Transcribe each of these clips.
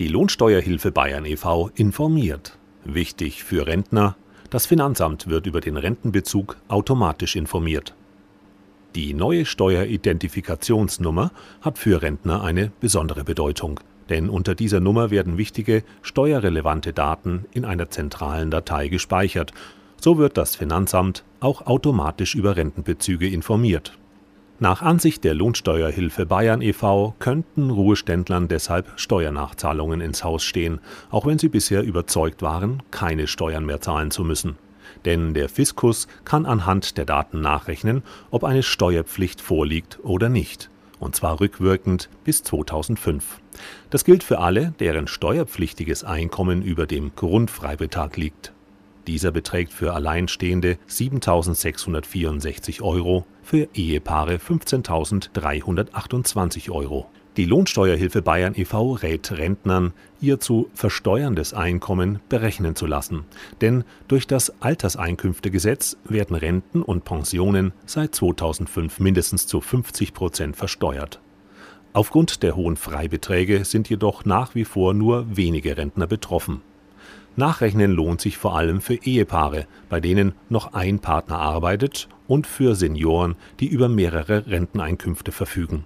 Die Lohnsteuerhilfe Bayern e.V. informiert. Wichtig für Rentner, das Finanzamt wird über den Rentenbezug automatisch informiert. Die neue Steueridentifikationsnummer hat für Rentner eine besondere Bedeutung, denn unter dieser Nummer werden wichtige steuerrelevante Daten in einer zentralen Datei gespeichert. So wird das Finanzamt auch automatisch über Rentenbezüge informiert. Nach Ansicht der Lohnsteuerhilfe Bayern e.V. könnten Ruheständlern deshalb Steuernachzahlungen ins Haus stehen, auch wenn sie bisher überzeugt waren, keine Steuern mehr zahlen zu müssen. Denn der Fiskus kann anhand der Daten nachrechnen, ob eine Steuerpflicht vorliegt oder nicht, und zwar rückwirkend bis 2005. Das gilt für alle, deren steuerpflichtiges Einkommen über dem Grundfreibetrag liegt. Dieser beträgt für Alleinstehende 7.664 Euro, für Ehepaare 15.328 Euro. Die Lohnsteuerhilfe Bayern e.V. rät Rentnern, ihr zu versteuerndes Einkommen berechnen zu lassen. Denn durch das Alterseinkünftegesetz werden Renten und Pensionen seit 2005 mindestens zu 50 Prozent versteuert. Aufgrund der hohen Freibeträge sind jedoch nach wie vor nur wenige Rentner betroffen. Nachrechnen lohnt sich vor allem für Ehepaare, bei denen noch ein Partner arbeitet, und für Senioren, die über mehrere Renteneinkünfte verfügen.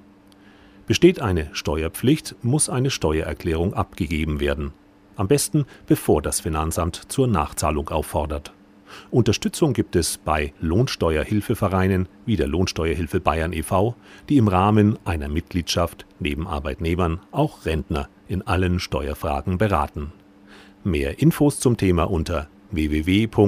Besteht eine Steuerpflicht, muss eine Steuererklärung abgegeben werden. Am besten, bevor das Finanzamt zur Nachzahlung auffordert. Unterstützung gibt es bei Lohnsteuerhilfevereinen wie der Lohnsteuerhilfe Bayern e.V., die im Rahmen einer Mitgliedschaft neben Arbeitnehmern auch Rentner in allen Steuerfragen beraten. Mehr Infos zum Thema unter www.lohi.de